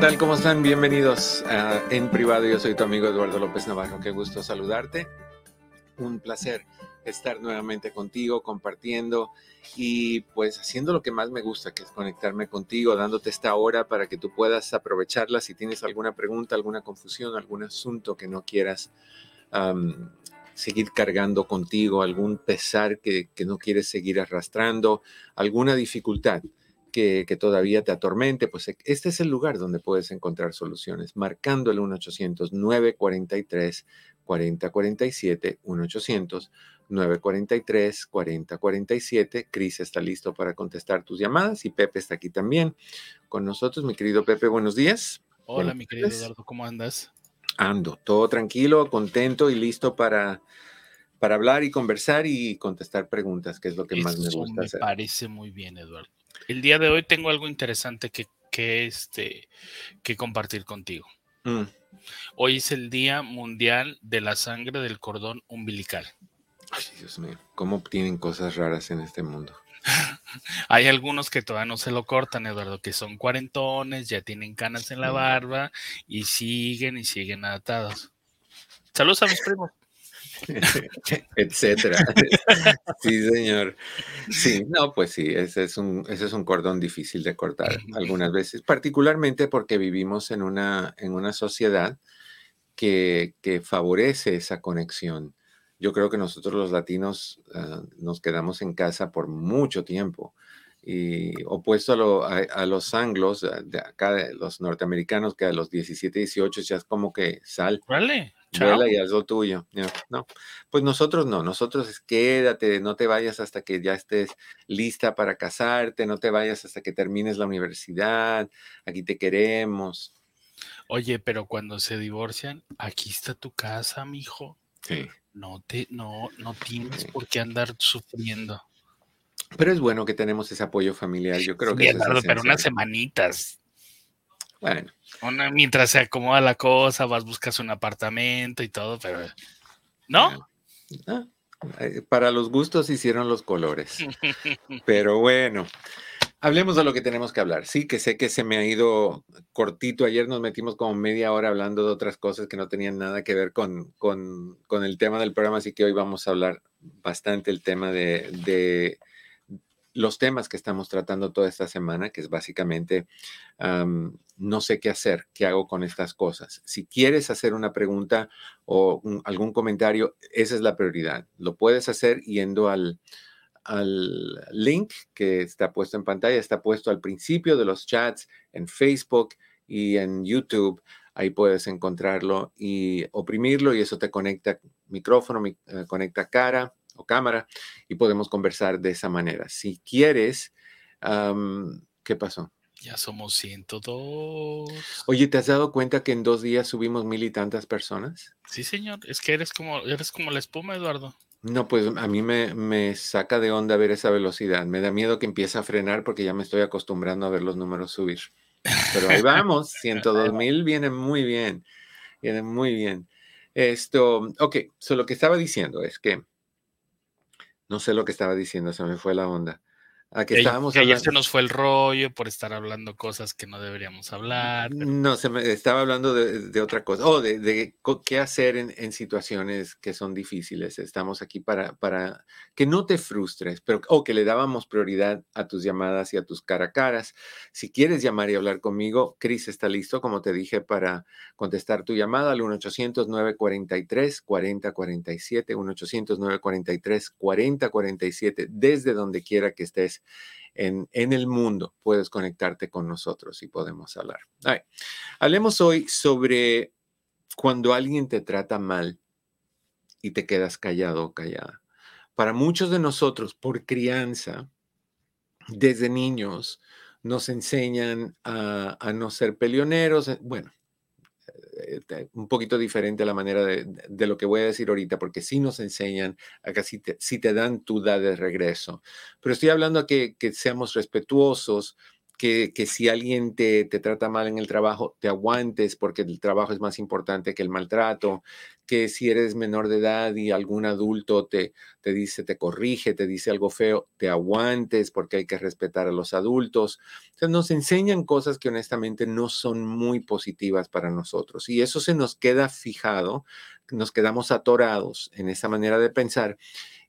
Tal? ¿Cómo están? Bienvenidos En Privado. Yo soy tu amigo Eduardo López Navarro. Qué gusto saludarte. Un placer estar nuevamente contigo, compartiendo y pues haciendo lo que más me gusta, que es conectarme contigo, dándote esta hora para que tú puedas aprovecharla si tienes alguna pregunta, alguna confusión, algún asunto que no quieras seguir cargando contigo, algún pesar que, que no quieres seguir arrastrando, alguna dificultad que, todavía te atormente, pues e, este es el lugar donde puedes encontrar soluciones, marcando el 1-800-943-4047, 1-800-943-4047. Cris está listo para contestar tus llamadas y Pepe está aquí también con nosotros. Mi querido Pepe, buenos días. Hola, mi querido Eduardo, ¿cómo andas? Ando, todo tranquilo, contento y listo para para hablar y conversar y contestar preguntas, que es lo que más me gusta me parece muy bien, Eduardo. El día de hoy tengo algo interesante que, que, este, que compartir contigo. Mm. Hoy es el Día Mundial de la Sangre del Cordón Umbilical. Ay, Dios mío, ¿cómo obtienen cosas raras en este mundo? Hay algunos que todavía no se lo cortan, Eduardo, que son cuarentones, ya tienen canas en la barba y siguen y siguen adaptados. Saludos a mis primos. etcétera. sí, señor. Sí, no, pues sí, ese es, un, ese es un cordón difícil de cortar algunas veces, particularmente porque vivimos en una, en una sociedad que, que favorece esa conexión. Yo creo que nosotros los latinos ah, nos quedamos en casa por mucho tiempo y opuesto a, a, los anglos, de acá, los norteamericanos, que a los 17, 18 ya es como que sal. Vale. Vuela y haz lo tuyo. No, pues nosotros no, nosotros es quédate, no te vayas hasta que ya estés lista para casarte, no te vayas hasta que termines la universidad, aquí te queremos. Oye, pero cuando se divorcian, aquí está tu casa, mijo. Sí. No te, no, no tienes por qué andar sufriendo. Pero es bueno que tenemos ese apoyo familiar, yo creo que. pero unas semanitas. Bueno. mientras se acomoda la cosa, vas, buscas un apartamento y todo, pero. ¿No? Ah, eh, para los gustos hicieron los colores. pero bueno. Hablemos de lo que tenemos que hablar. Sí, que sé que se me ha ido cortito. Ayer nos metimos como media hora hablando de otras cosas que no tenían nada que ver con, con, con el tema del programa, así que hoy vamos a hablar bastante el tema de, de los temas que estamos tratando toda esta semana, que es básicamente, no sé qué hacer, qué hago con estas cosas. Si quieres hacer una pregunta o algún comentario, esa es la prioridad. Lo puedes hacer yendo al, al link que está puesto en pantalla, está puesto al principio de los chats en Facebook y en YouTube. Ahí puedes encontrarlo y oprimirlo y eso te conecta micrófono, eh, conecta cara cámara y podemos conversar de esa manera. Si quieres, ¿qué pasó? Ya somos 102. Oye, ¿te has dado cuenta que en dos días subimos mil y tantas personas? Sí, señor. Es que eres como, eres como la espuma, Eduardo. No, pues a mí me, me saca de onda ver esa velocidad. Me da miedo que empiece a frenar porque ya me estoy acostumbrando a ver los números subir. Pero ahí vamos, 102 mil viene muy bien. Viene muy bien. Esto, ok, so lo que estaba diciendo es que no sé lo que estaba diciendo, se me fue la onda. A que, estábamos ayer se nos fue el rollo por estar hablando cosas que no deberíamos hablar. No, se me estaba hablando de, otra cosa, o de, qué hacer en, situaciones que son difíciles. Estamos aquí para, para que no te frustres, pero o que le dábamos prioridad a tus llamadas y a tus cara a caras. Si quieres llamar y hablar conmigo, Cris está listo, como te dije, para contestar tu llamada al 1-800-943-4047, 1-800-943-4047, desde donde quiera que estés en, el mundo, puedes conectarte con nosotros y podemos hablar. Hablemos hoy sobre cuando alguien te trata mal y te quedas callado o callada. Para muchos de nosotros, por crianza, desde niños, nos enseñan a, a no ser peleoneros. Eh, bueno, un poquito diferente la manera de, lo que voy a decir ahorita, porque sí nos enseñan a que si te, dan tu da de regreso. Pero estoy hablando que, que seamos respetuosos, que, si alguien te, te, trata mal en el trabajo, te aguantes porque el trabajo es más importante que el maltrato, que si eres menor de edad y algún adulto te, te dice, te corrige, te dice algo feo, te aguantes porque hay que respetar a los adultos. Entonces nos enseñan cosas que honestamente no son muy positivas para nosotros y eso se nos queda fijado, nos quedamos atorados en esa manera de pensar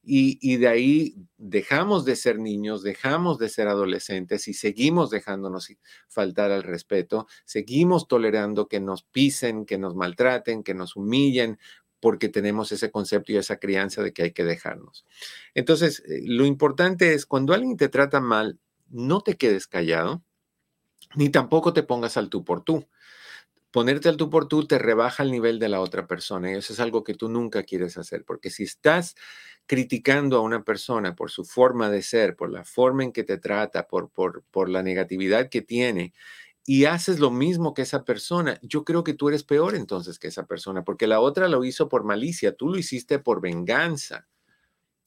y, de ahí dejamos de ser niños, dejamos de ser adolescentes y seguimos dejándonos faltar al respeto, seguimos tolerando que nos pisen, que nos maltraten, que nos humillen, porque tenemos ese concepto y esa crianza de que hay que dejarnos. Entonces, eh, lo importante es cuando alguien te trata mal, no te quedes callado, ni tampoco te pongas al tú por tú ponerte al tú por tú te rebaja el nivel de la otra persona y eso es algo que tú nunca quieres hacer, porque si estás criticando a una persona por su forma de ser, por la forma en que te trata, por, por, por la negatividad que tiene, y haces lo mismo que esa persona, yo creo que tú eres peor entonces que esa persona, porque la otra lo hizo por malicia, tú lo hiciste por venganza.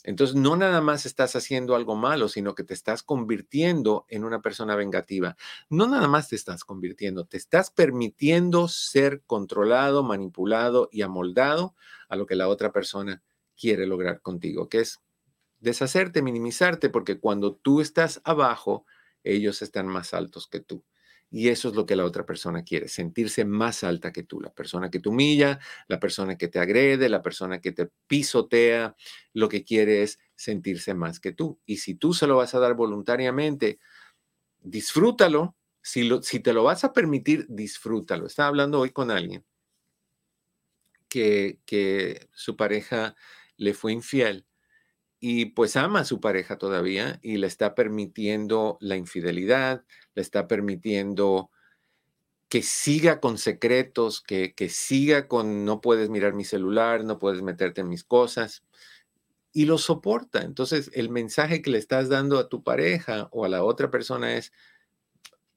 Entonces, no nada más estás haciendo algo malo, sino que te estás convirtiendo en una persona vengativa. No nada más te estás convirtiendo, te estás permitiendo ser controlado, manipulado y amoldado a lo que la otra persona quiere lograr contigo, que es deshacerte, minimizarte, porque cuando tú estás abajo, ellos están más altos que tú. Y eso es lo que la otra persona quiere, sentirse más alta que tú, la persona que te humilla, la persona que te agrede, la persona que te pisotea, lo que quiere es sentirse más que tú. Y si tú se lo vas a dar voluntariamente, disfrútalo. Si, lo, si te lo vas a permitir, disfrútalo. Estaba hablando hoy con alguien que, que su pareja le fue infiel y pues ama a su pareja todavía y le está permitiendo la infidelidad, le está permitiendo que siga con secretos, que, que siga con no puedes mirar mi celular, no puedes meterte en mis cosas y lo soporta. Entonces el mensaje que le estás dando a tu pareja o a la otra persona es,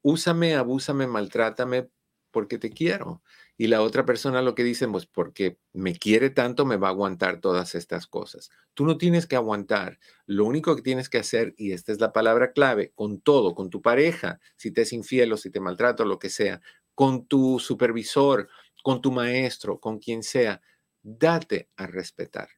úsame, abúsame, maltrátame porque te quiero y la otra persona lo que dice, pues porque me quiere tanto, me va a aguantar todas estas cosas. Tú no tienes que aguantar. Lo único que tienes que hacer, y esta es la palabra clave, con todo, con tu pareja, si te es infiel o si te maltrata lo que sea, con tu supervisor, con tu maestro, con quien sea, date a respetar.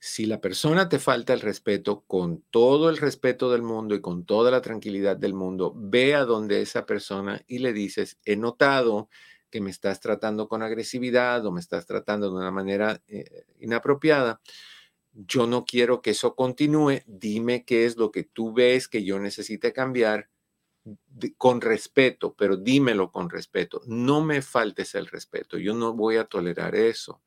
Si la persona te falta el respeto, con todo el respeto del mundo y con toda la tranquilidad del mundo, ve a donde esa persona y le dices, he notado que me estás tratando con agresividad o me estás tratando de una manera eh, inapropiada. Yo no quiero que eso continúe. Dime qué es lo que tú ves que yo necesite cambiar con respeto, pero dímelo con respeto. No me faltes el respeto. Yo no voy a tolerar eso.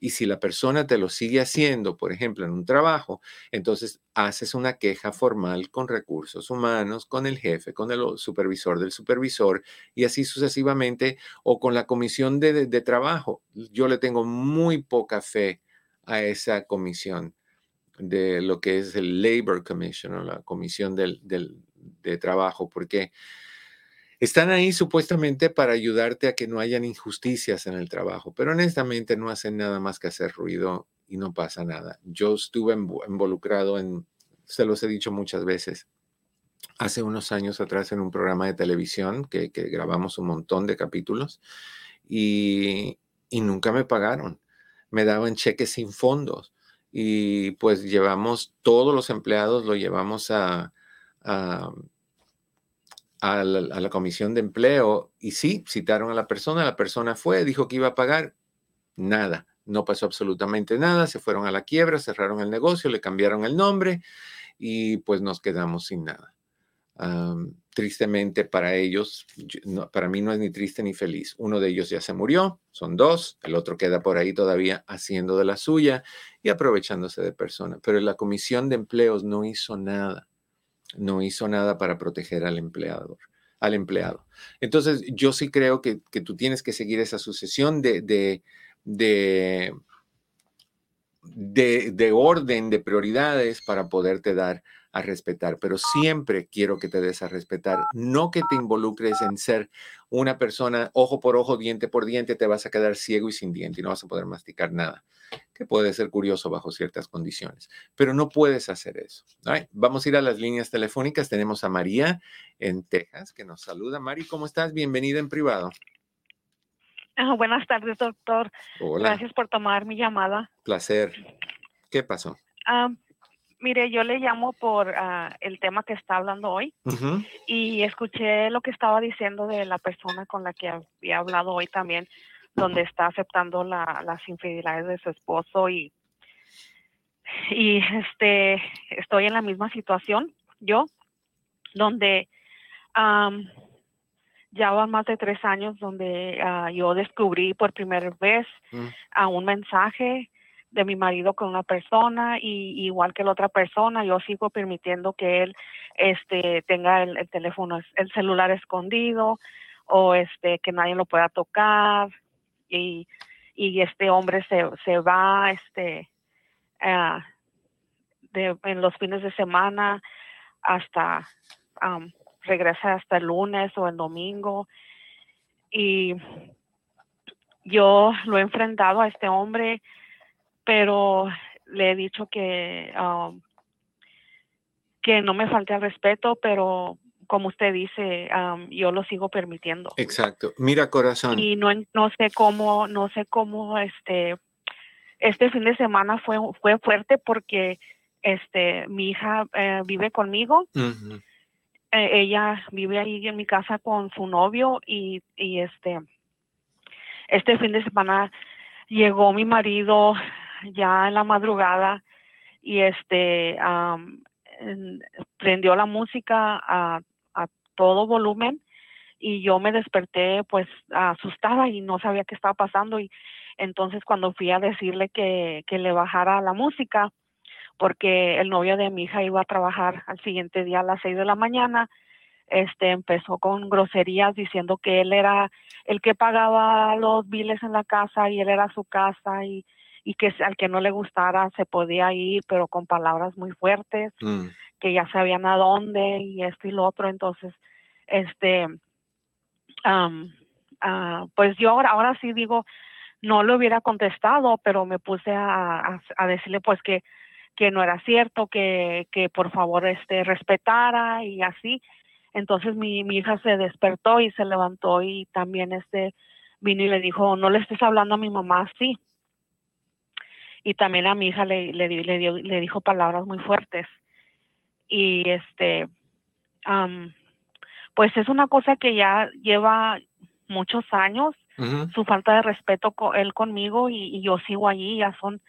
Y si la persona te lo sigue haciendo, por ejemplo, en un trabajo, entonces haces una queja formal con recursos humanos, con el jefe, con el supervisor del supervisor y así sucesivamente, o con la comisión de, trabajo. Yo le tengo muy poca fe a esa comisión de lo que es el Labor Commission o la comisión del, de trabajo, porque están ahí supuestamente para ayudarte a que no hayan injusticias en el trabajo, pero honestamente no hacen nada más que hacer ruido y no pasa nada. Yo estuve involucrado en, se los he dicho muchas veces, hace unos años atrás en un programa de televisión que, grabamos un montón de capítulos y, nunca me pagaron. Me daban cheques sin fondos y pues llevamos todos los empleados, lo llevamos a a la, comisión de empleo y sí, citaron a la persona, la persona fue, dijo que iba a pagar, nada, no pasó absolutamente nada, se fueron a la quiebra, cerraron el negocio, le cambiaron el nombre y pues nos quedamos sin nada. tristemente para ellos, para mí no es ni triste ni feliz. Uno de ellos ya se murió, son dos, el otro queda por ahí todavía haciendo de la suya y aprovechándose de persona, pero la comisión de empleos no hizo nada no hizo nada para proteger al empleador, al empleado. Entonces, yo sí creo que, tú tienes que seguir esa sucesión de, de, de, de, orden, de prioridades para poderte dar a respetar, pero siempre quiero que te des a respetar, no que te involucres en ser una persona ojo por ojo, diente por diente, te vas a quedar ciego y sin diente y no vas a poder masticar nada, que puede ser curioso bajo ciertas condiciones, pero no puedes hacer eso. Vamos a ir a las líneas telefónicas, tenemos a María en Texas que nos saluda. Mari, ¿cómo estás? Bienvenida en privado. Ah, buenas tardes, doctor. Gracias por tomar mi llamada. Placer. ¿Qué pasó? Mire, yo le llamo por ah, el tema que está hablando hoy y escuché lo que estaba diciendo de la persona con la que había hablado hoy también, donde está aceptando las infidelidades de su esposo y, y este, estoy en la misma situación, yo, donde ya van más de tres años donde ah, yo descubrí por primera vez mm. a un mensaje de mi marido con una persona y igual que la otra persona yo sigo permitiendo que él este tenga el, teléfono el celular escondido o este que nadie lo pueda tocar y, y este hombre se, se va este de, en los fines de semana hasta regresa hasta el lunes o el domingo y yo lo he enfrentado a este hombre pero le he dicho que, um, que no me falte el respeto, pero como usted dice, um, yo lo sigo permitiendo. Exacto. Mira, corazón. Y no, no sé cómo, no sé cómo este, este fin de semana fue, fue fuerte porque este, mi hija eh, vive conmigo. Eh, ella vive ahí en mi casa con su novio y, y este, este fin de semana llegó mi marido ya en la madrugada y este prendió la música a, todo volumen y yo me desperté pues asustada y no sabía qué estaba pasando y entonces cuando fui a decirle que, que le bajara la música porque el novio de mi hija iba a trabajar al siguiente día a las seis de la mañana este empezó con groserías diciendo que él era el que pagaba los biles en la casa y él era su casa y y que al que no le gustara se podía ir, pero con palabras muy fuertes, mm. que ya sabían a dónde y esto y lo otro. Entonces, este, ah, pues yo ahora, ahora sí digo, no le hubiera contestado, pero me puse a, a, decirle pues que, que no era cierto, que, que por favor este, respetara y así. Entonces mi, mi hija se despertó y se levantó y también este vino y le dijo, no le estés hablando a mi mamá así y también a mi hija le, le, le, dio, le dijo palabras muy fuertes. Y este, pues es una cosa que ya lleva muchos años, su falta de respeto con él conmigo y, yo sigo allí, ya son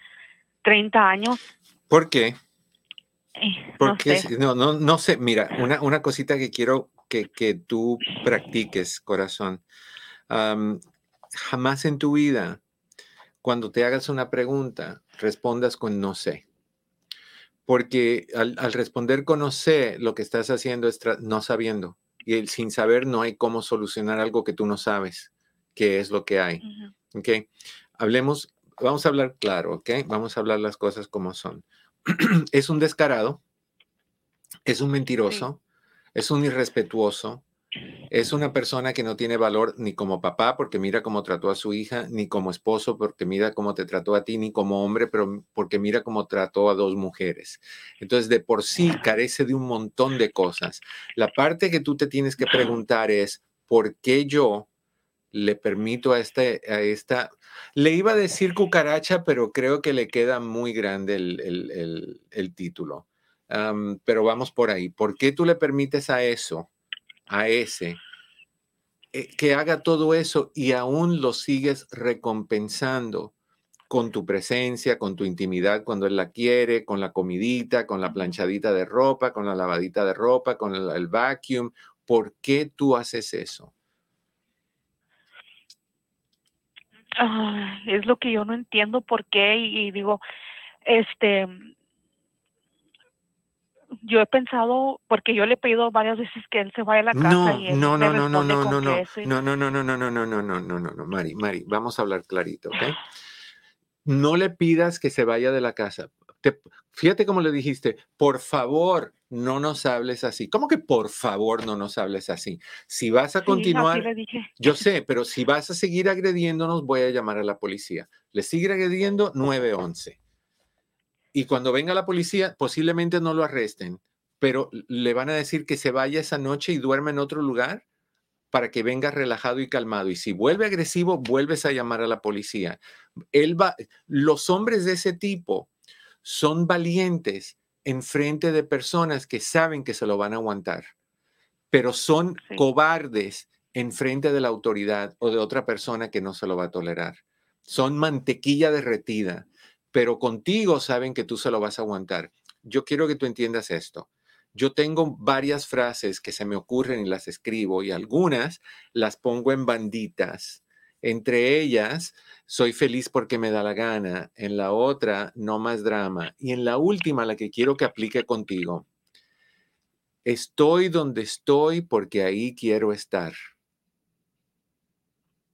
30 años. ¿Por qué? Porque no, no, no, sé, mira, una, una cosita que quiero que, que tú practiques, corazón. jamás en tu vida cuando te hagas una pregunta, respondas con no sé. Porque al, responder con no sé, lo que estás haciendo es no sabiendo. Y el, sin saber no hay cómo solucionar algo que tú no sabes, qué es lo que hay. Hablemos, vamos a hablar claro, ¿ok? Vamos a hablar las cosas como son. es un descarado, es un mentiroso, es un irrespetuoso, es una persona que no tiene valor ni como papá porque mira cómo trató a su hija, ni como esposo porque mira cómo te trató a ti, ni como hombre, pero porque mira cómo trató a dos mujeres. Entonces, de por sí carece de un montón de cosas. La parte que tú te tienes que preguntar es, ¿por qué yo le permito a, este, a esta... Le iba a decir cucaracha, pero creo que le queda muy grande el, título. pero vamos por ahí. ¿Por qué tú le permites a eso? A ese, eh, que haga todo eso y aún lo sigues recompensando con tu presencia, con tu intimidad cuando él la quiere, con la comidita, con la planchadita de ropa, con la lavadita de ropa, con el, vacuum. ¿Por qué tú haces eso? es lo que yo no entiendo por qué y, digo, este, yo he pensado, porque yo le he pedido varias veces que él se vaya a la casa no, y él no, no, no, no, no, no, no, no, no, no, no, no, no, no, no, no, no, no, no, Mari, Mari, vamos a hablar clarito, ¿ok? No le pidas que se vaya de la casa. Te- fíjate cómo le dijiste, por favor, no nos hables así. ¿Cómo que por favor no nos hables así? Si vas a Sí, continuar, le dije. yo sé, pero si vas a seguir agrediéndonos, voy a llamar a la policía. Le sigue agrediendo 911. Y cuando venga la policía, posiblemente no lo arresten, pero le van a decir que se vaya esa noche y duerma en otro lugar para que venga relajado y calmado. Y si vuelve agresivo, vuelves a llamar a la policía. Él va, los hombres de ese tipo son valientes en frente de personas que saben que se lo van a aguantar, pero son Sí. cobardes en frente de la autoridad o de otra persona que no se lo va a tolerar. Son mantequilla derretida, pero contigo saben que tú se lo vas a aguantar. Yo quiero que tú entiendas esto. Yo tengo varias frases que se me ocurren y las escribo y algunas las pongo en banditas. Entre ellas, soy feliz porque me da la gana. En la otra, no más drama. Y en la última, la que quiero que aplique contigo. Estoy donde estoy porque ahí quiero estar.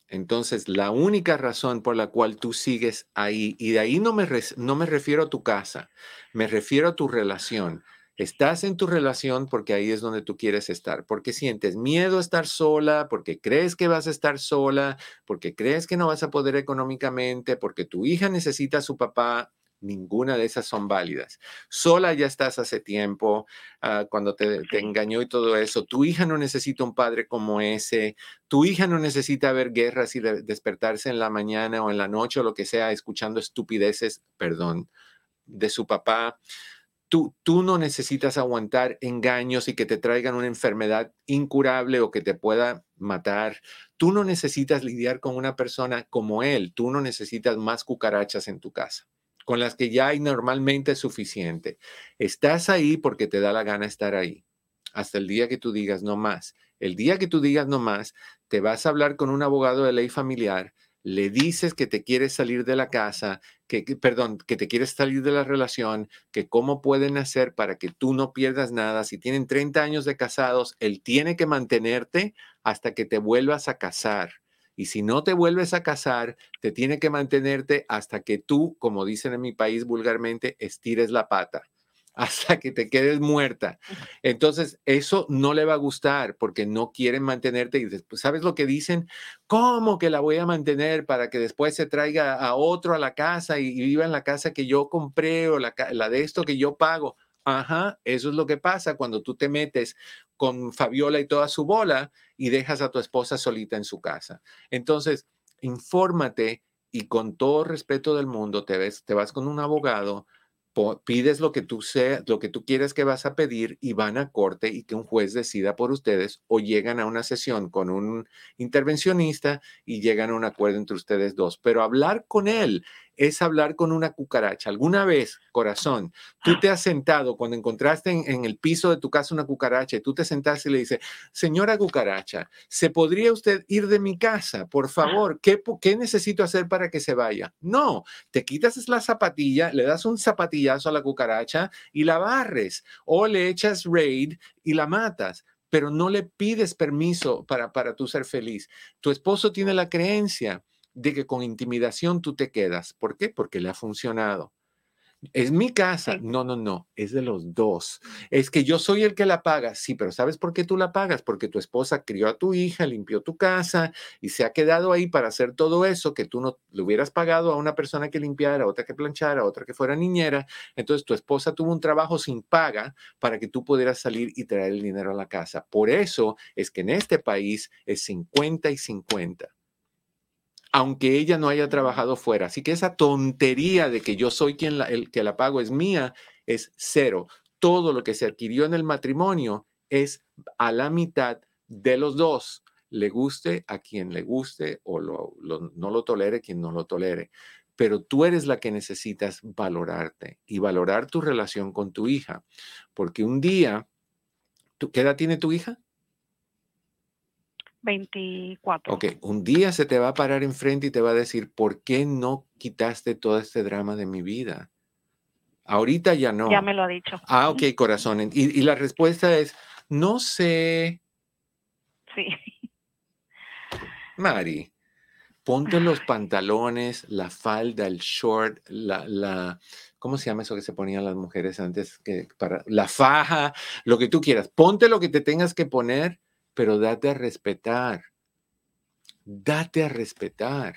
Entonces, la única razón por la cual tú sigues ahí, y de ahí no me, no me refiero a tu casa, me refiero a tu relación. Estás en tu relación porque ahí es donde tú quieres estar, porque sientes miedo a estar sola, porque crees que vas a estar sola, porque crees que no vas a poder económicamente, porque tu hija necesita a su papá. Ninguna de esas son válidas. Sola ya estás hace tiempo, ah, cuando te, engañó y todo eso. Tu hija no necesita un padre como ese. Tu hija no necesita ver guerras y de- despertarse en la mañana o en la noche o lo que sea escuchando estupideces, perdón, de su papá. Tú, tú no necesitas aguantar engaños y que te traigan una enfermedad incurable o que te pueda matar. Tú no necesitas lidiar con una persona como él. Tú no necesitas más cucarachas en tu casa, con las que ya hay normalmente suficiente. Estás ahí porque te da la gana estar ahí. Hasta el día que tú digas no más. El día que tú digas no más, te vas a hablar con un abogado de ley familiar, le dices que te quieres salir de la casa, que, que- perdón, que te quieres salir de la relación, que cómo pueden hacer para que tú no pierdas nada. Si tienen 30 años de casados, él tiene que mantenerte hasta que te vuelvas a casar. Y si no te vuelves a casar, te tiene que mantenerte hasta que tú, como dicen en mi país vulgarmente, estires la pata, hasta que te quedes muerta. Entonces, eso no le va a gustar porque no quieren mantenerte. Y después, ¿sabes lo que dicen? ¿Cómo que la voy a mantener para que después se traiga a otro a la casa y, viva en la casa que yo compré o la, la de esto que yo pago? Ajá, eso es lo que pasa cuando tú te metes con Fabiola y toda su bola y dejas a tu esposa solita en su casa. Entonces, infórmate y con todo respeto del mundo te, ves, te vas con un abogado, pides lo que tú sea, lo que tú quieres que vas a pedir y van a corte y que un juez decida por ustedes o llegan a una sesión con un intervencionista y llegan a un acuerdo entre ustedes dos. Pero hablar con él es hablar con una cucaracha. ¿Alguna vez, corazón, tú te has sentado cuando encontraste en, el piso de tu casa una cucaracha y tú te sentaste y le dices, señora cucaracha, ¿se podría usted ir de mi casa? Por favor, ¿qué, po- qué necesito hacer para que se vaya? No, te quitas la zapatilla, le das un zapatillazo a la cucaracha y la barres o le echas raid y la matas. Pero no le pides permiso para, para tú ser feliz. Tu esposo tiene la creencia de que con intimidación tú te quedas. ¿Por qué? Porque le ha funcionado. Es mi casa. No, no, no. Es de los dos. Es que yo soy el que la paga. Sí, pero ¿sabes por qué tú la pagas? Porque tu esposa crió a tu hija, limpió tu casa y se ha quedado ahí para hacer todo eso que tú no le hubieras pagado a una persona que limpiara, a otra que planchara, a otra que fuera niñera. Entonces tu esposa tuvo un trabajo sin paga para que tú pudieras salir y traer el dinero a la casa. Por eso es que en este país es 50 y 50 aunque ella no haya trabajado fuera. Así que esa tontería de que yo soy quien la, el que la pago es mía es cero. Todo lo que se adquirió en el matrimonio es a la mitad de los dos. Le guste a quien le guste o no lo tolere quien no lo tolere. Pero tú eres la que necesitas valorarte y valorar tu relación con tu hija. Porque un día, ¿tú, ¿qué edad tiene tu hija? 24. Ok, un día se te va a parar enfrente y te va a decir, ¿por qué no quitaste todo este drama de mi vida? Ahorita ya no. Ya me lo ha dicho. Ah, ok, corazón. Y, y la respuesta es, no sé. Sí. Mari, ponte los pantalones, la falda, el short, la, la, ¿cómo se llama eso que se ponían las mujeres antes? Que para, la faja, lo que tú quieras. Ponte lo que te tengas que poner, pero date a respetar. Date a respetar.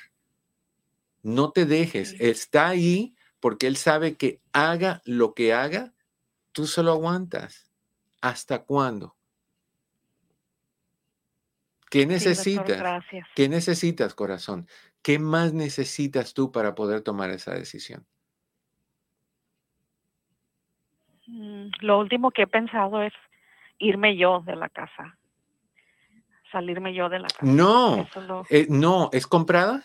No te dejes. Está ahí porque él sabe que haga lo que haga, tú solo aguantas. ¿Hasta cuándo? ¿Qué necesitas? ¿Qué necesitas, corazón? ¿Qué más necesitas tú para poder tomar esa decisión? Mm, lo último que he pensado es irme yo de la casa. Salirme yo de la casa. No, eh, no, ¿es comprada?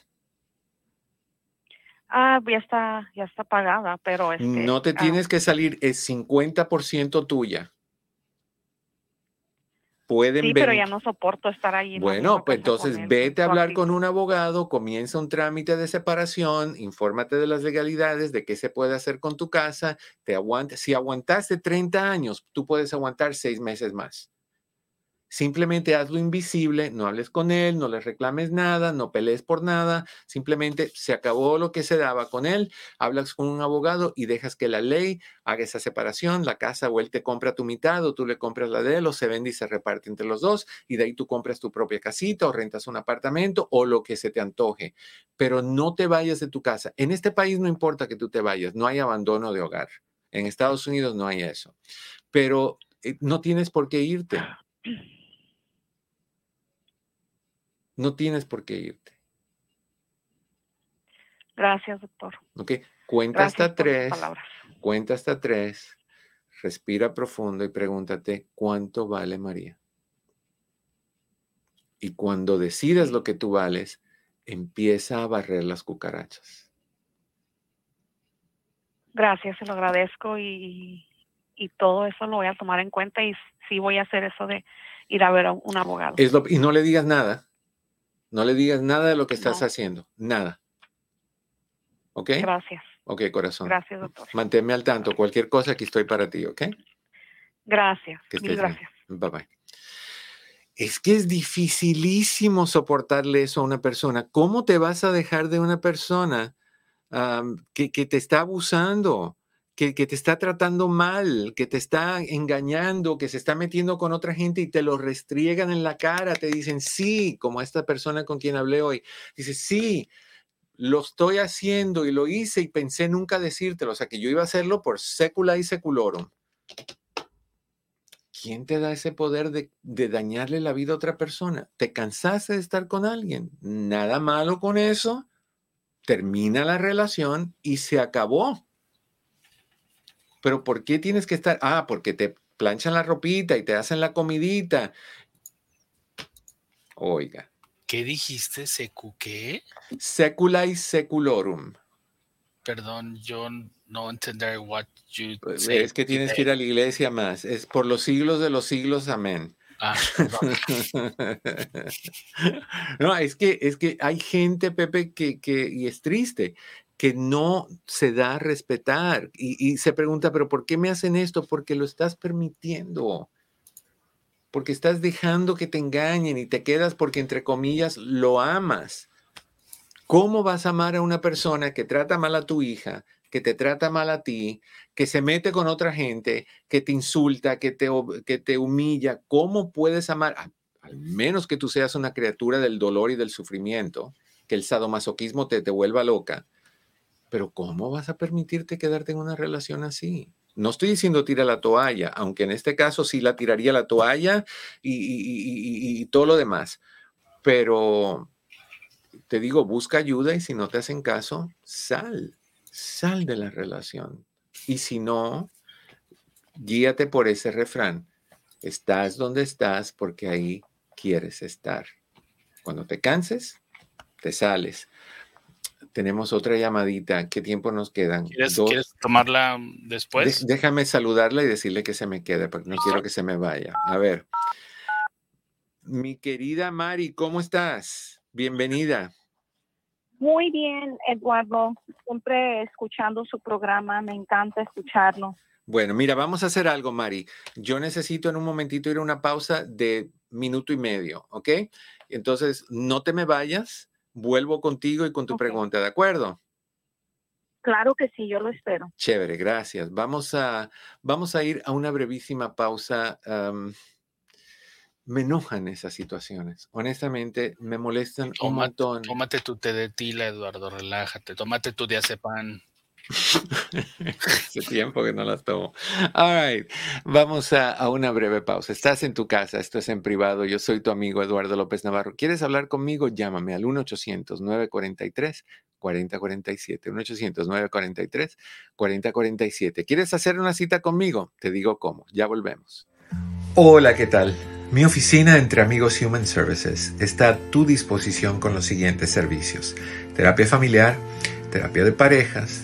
Ah, ya está, ya está pagada, pero no te ah tienes que salir, es 50% tuya pueden Sí, pero ya no soporto estar ahí. Bueno, pues entonces vete a hablar con un abogado, comienza un trámite de separación, infórmate de las legalidades, de qué se puede hacer con tu casa, te aguanta. Si aguantaste 30 años, tú puedes aguantar seis meses más. Simplemente hazlo invisible, no hables con él, no le reclames nada, no pelees por nada, simplemente se acabó lo que se daba con él, hablas con un abogado y dejas que la ley haga esa separación, la casa o él te compra tu mitad o tú le compras la de él o se vende y se reparte entre los dos y de ahí tú compras tu propia casita o rentas un apartamento o lo que se te antoje, pero no te vayas de tu casa. En este país no importa que tú te vayas, no hay abandono de hogar. En Estados Unidos no hay eso, pero eh, no tienes por qué irte. No tienes por qué irte. Gracias, doctor. Ok, cuenta hasta tres. Cuenta hasta tres. Respira profundo y pregúntate cuánto vale María. Y cuando decidas lo que tú vales, empieza a barrer las cucarachas. Gracias, se lo agradezco y, y todo eso lo voy a tomar en cuenta y sí voy a hacer eso de ir a ver a un abogado. y no le digas nada. No le digas nada de lo que estás haciendo, nada. ¿Ok? Gracias. Ok, corazón. Gracias, doctor. Manténme al tanto. Cualquier cosa, aquí estoy para ti, ¿ok? Gracias. gracias. Bye bye. Es que es dificilísimo soportarle eso a una persona. ¿Cómo te vas a dejar de una persona que, que, te está abusando? Que, te está tratando mal, que te está engañando, que se está metiendo con otra gente y te lo restriegan en la cara, te dicen sí, como esta persona con quien hablé hoy, dice sí, lo estoy haciendo y lo hice y pensé nunca decírtelo, o sea que yo iba a hacerlo por sécula y seculorum. ¿Quién te da ese poder de, de dañarle la vida a otra persona? ¿Te cansaste de estar con alguien? Nada malo con eso. Termina la relación y se acabó pero ¿por qué tienes que estar? Ah, porque te planchan la ropita y te hacen la comidita. Oiga. ¿Qué dijiste? ¿Secu qué? Secula y seculorum. Perdón, yo no entender what you pues, Es que tienes que ir a la iglesia más. Es por los siglos de los siglos, amén. Ah, no, es que, es que hay gente, Pepe, que, que, y es triste, que no se da a respetar y, se pregunta, pero ¿por qué me hacen esto? Porque lo estás permitiendo, porque estás dejando que te engañen y te quedas porque, entre comillas, lo amas. ¿Cómo vas a amar a una persona que trata mal a tu hija, que te trata mal a ti, que se mete con otra gente, que te insulta, que te, que te humilla? ¿Cómo puedes amar? Al menos que tú seas una criatura del dolor y del sufrimiento, que el sadomasoquismo te, te vuelva loca pero ¿cómo vas a permitirte quedarte en una relación así? No estoy diciendo tira la toalla, aunque en este caso sí la tiraría la toalla y, todo lo demás. Pero te digo, busca ayuda y si no te hacen caso, sal, sal de la relación. Y si no, guíate por ese refrán. Estás donde estás porque ahí quieres estar. Cuando te canses, te sales tenemos otra llamadita. ¿Qué tiempo nos quedan? ¿Quieres, tomarla después? déjame saludarla y decirle que se me quede, porque no quiero que se me vaya. A ver. Mi querida Mari, ¿cómo estás? Bienvenida. Muy bien, Eduardo. Siempre escuchando su programa, me encanta escucharlo. Bueno, mira, vamos a hacer algo, Mari. Yo necesito en un momentito ir a una pausa de minuto y medio, ¿ok? Entonces, no te me vayas, vuelvo contigo y con tu pregunta, ¿de acuerdo? Claro que sí, yo lo espero. Chévere, gracias. Vamos a, vamos a ir a una brevísima pausa. me enojan esas situaciones. Honestamente, me molestan un montón. Tómate tu té de tila, Eduardo, relájate. Tómate tu diazepam. Hace tiempo que no las tomo. All right. Vamos a, a, una breve pausa. Estás en tu casa, esto es en privado. Yo soy tu amigo Eduardo López Navarro. ¿Quieres hablar conmigo? Llámame al 1-800-943. 4047, 1-800-943-4047. ¿Quieres hacer una cita conmigo? Te digo cómo, ya volvemos. Hola, ¿qué tal? Mi oficina entre amigos Human Services está a tu disposición con los siguientes servicios. Terapia familiar, terapia de parejas,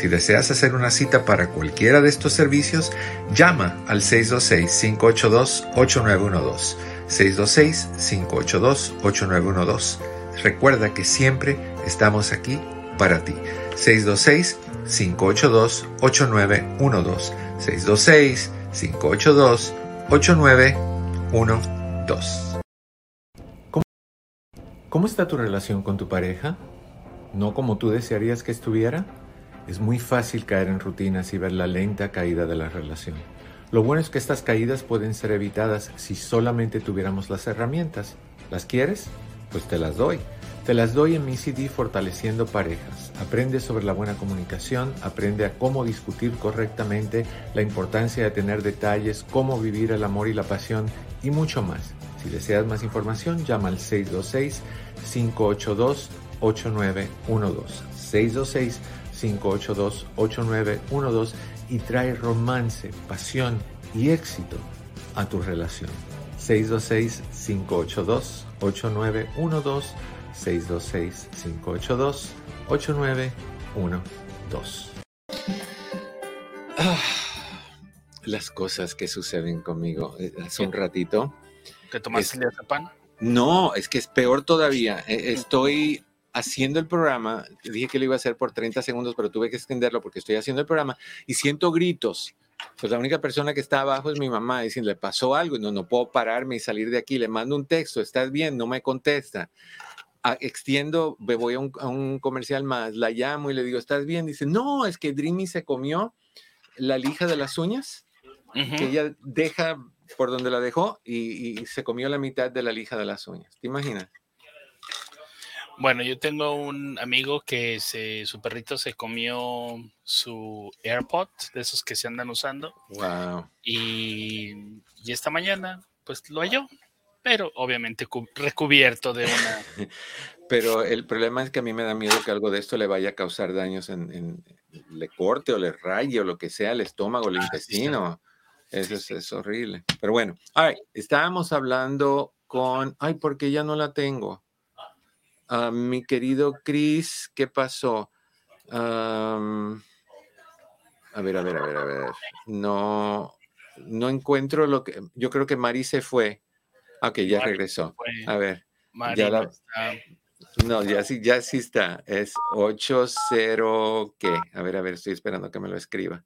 Si deseas hacer una cita para cualquiera de estos servicios, llama al 626-582-8912. 626-582-8912. Recuerda que siempre estamos aquí para ti. 626-582-8912. 626-582-8912. ¿Cómo, ¿Cómo está tu relación con tu pareja? ¿No como tú desearías que estuviera? Es muy fácil caer en rutinas y ver la lenta caída de la relación. Lo bueno es que estas caídas pueden ser evitadas si solamente tuviéramos las herramientas. ¿Las quieres? Pues te las doy. Te las doy en mi CD Fortaleciendo Parejas. Aprende sobre la buena comunicación, aprende a cómo discutir correctamente, la importancia de tener detalles, cómo vivir el amor y la pasión y mucho más. Si deseas más información, llama al 626 582 8912. 626 582-8912 y trae romance, pasión y éxito a tu relación. 626-582-8912, 626-582-8912. las cosas que suceden conmigo. Eh, hace un ratito. ¿Te tomaste el pan? No, es que es peor todavía. E, estoy haciendo el programa, dije que lo iba a hacer por 30 segundos, pero tuve que extenderlo porque estoy haciendo el programa y siento gritos. Pues la única persona que está abajo es mi mamá, diciendo, le pasó algo, no, no puedo pararme y salir de aquí, le mando un texto, ¿estás bien? No me contesta. Ah, extiendo, me voy a un, comercial más, la llamo y le digo, ¿estás bien? Dice, no, es que Dreamy se comió la lija de las uñas, que ella deja por donde la dejó y, y se comió la mitad de la lija de las uñas. ¿Te imaginas? Bueno, yo tengo un amigo que se, su perrito se comió su AirPod, de esos que se andan usando. Wow. Y, esta mañana, pues lo halló, pero obviamente recubierto de una. pero el problema es que a mí me da miedo que algo de esto le vaya a causar daños en, le corte o le raye o lo que sea, el estómago, el ah, intestino. Eso es, horrible. Pero bueno, estábamos hablando con. Ay, porque ya no la tengo. Ah, mi querido Chris, ¿qué pasó? a ver, a ver, a ver, a ver. No, no encuentro lo que. Yo creo que Mari se fue. Ok, ya regresó. A ver. ya no, ya sí, ya sí está. Es 80 qué. A ver, a ver, estoy esperando que me lo escriba.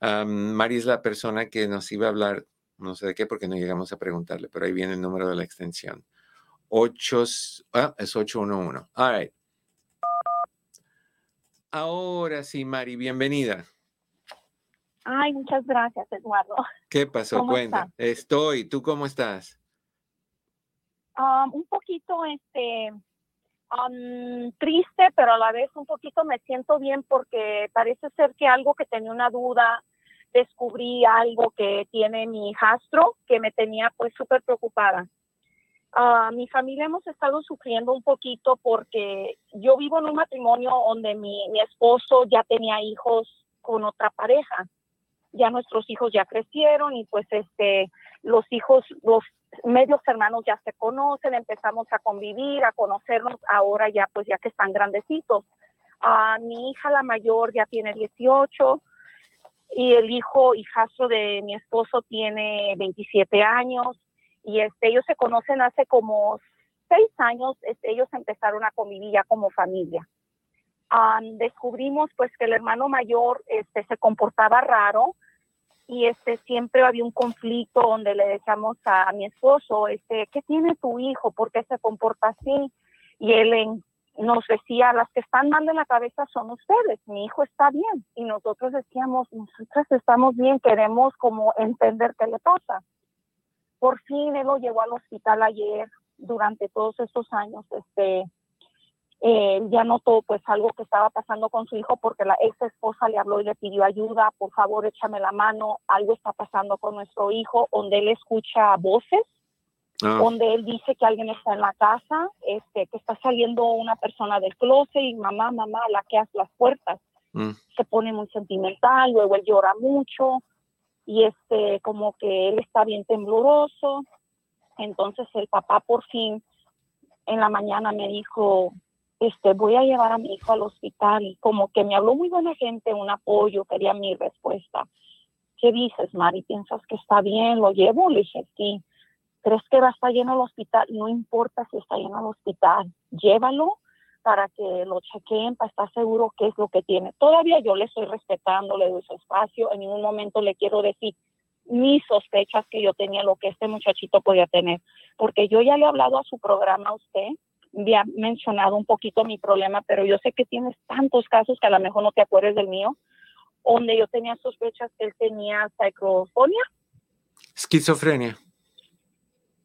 Mari es la persona que nos iba a hablar, no sé de qué, porque no llegamos a preguntarle, pero ahí viene el número de la extensión. 8, ah, es 811. All right. Ahora sí, Mari, bienvenida. Ay, muchas gracias, Eduardo. ¿Qué pasó? Cuenta. Estoy. ¿Tú cómo estás? Um, un poquito, este, um, triste, pero a la vez un poquito me siento bien porque parece ser que algo que tenía una duda, descubrí algo que tiene mi hijastro que me tenía pues súper preocupada. Uh, mi familia hemos estado sufriendo un poquito porque yo vivo en un matrimonio donde mi, mi esposo ya tenía hijos con otra pareja. Ya nuestros hijos ya crecieron y pues este los hijos, los medios hermanos ya se conocen, empezamos a convivir, a conocernos ahora ya pues ya que están grandecitos. Uh, mi hija la mayor ya tiene 18 y el hijo hijastro de mi esposo tiene 27 años y este, ellos se conocen hace como seis años, este, ellos empezaron a convivir ya como familia. descubrimos pues que el hermano mayor este, se comportaba raro y este, siempre había un conflicto donde le decíamos a, mi esposo, este, ¿qué tiene tu hijo? ¿Por qué se comporta así? Y él nos decía, las que están mal de la cabeza son ustedes, mi hijo está bien. Y nosotros decíamos, nosotros estamos bien, queremos como entender qué le pasa. Por fin él lo llevó al hospital ayer, durante todos estos años, este, ya notó pues algo que estaba pasando con su hijo porque la ex esposa le habló y le pidió ayuda, por favor échame la mano, algo está pasando con nuestro hijo, donde él escucha voces, ah. donde él dice que alguien está en la casa, este, que está saliendo una persona del closet y mamá, mamá, la que hace las puertas. Mm. Se pone muy sentimental, luego él llora mucho, y este como que él está bien tembloroso. Entonces el papá por fin en la mañana me dijo, este, voy a llevar a mi hijo al hospital y como que me habló muy buena gente, un apoyo, quería mi respuesta. ¿Qué dices, Mari? ¿Piensas que está bien? ¿Lo llevo? Le dije, sí. ¿Crees que va a estar lleno el hospital? No importa si está lleno el hospital, llévalo para que lo chequeen, para estar seguro qué es lo que tiene. Todavía yo le estoy respetando, le doy su espacio, en ningún momento le quiero decir mis sospechas que yo tenía lo que este muchachito podía tener, porque yo ya le he hablado a su programa a usted, había mencionado un poquito mi problema, pero yo sé que tienes tantos casos que a lo mejor no te acuerdes del mío, donde yo tenía sospechas que él tenía psicofonía. Esquizofrenia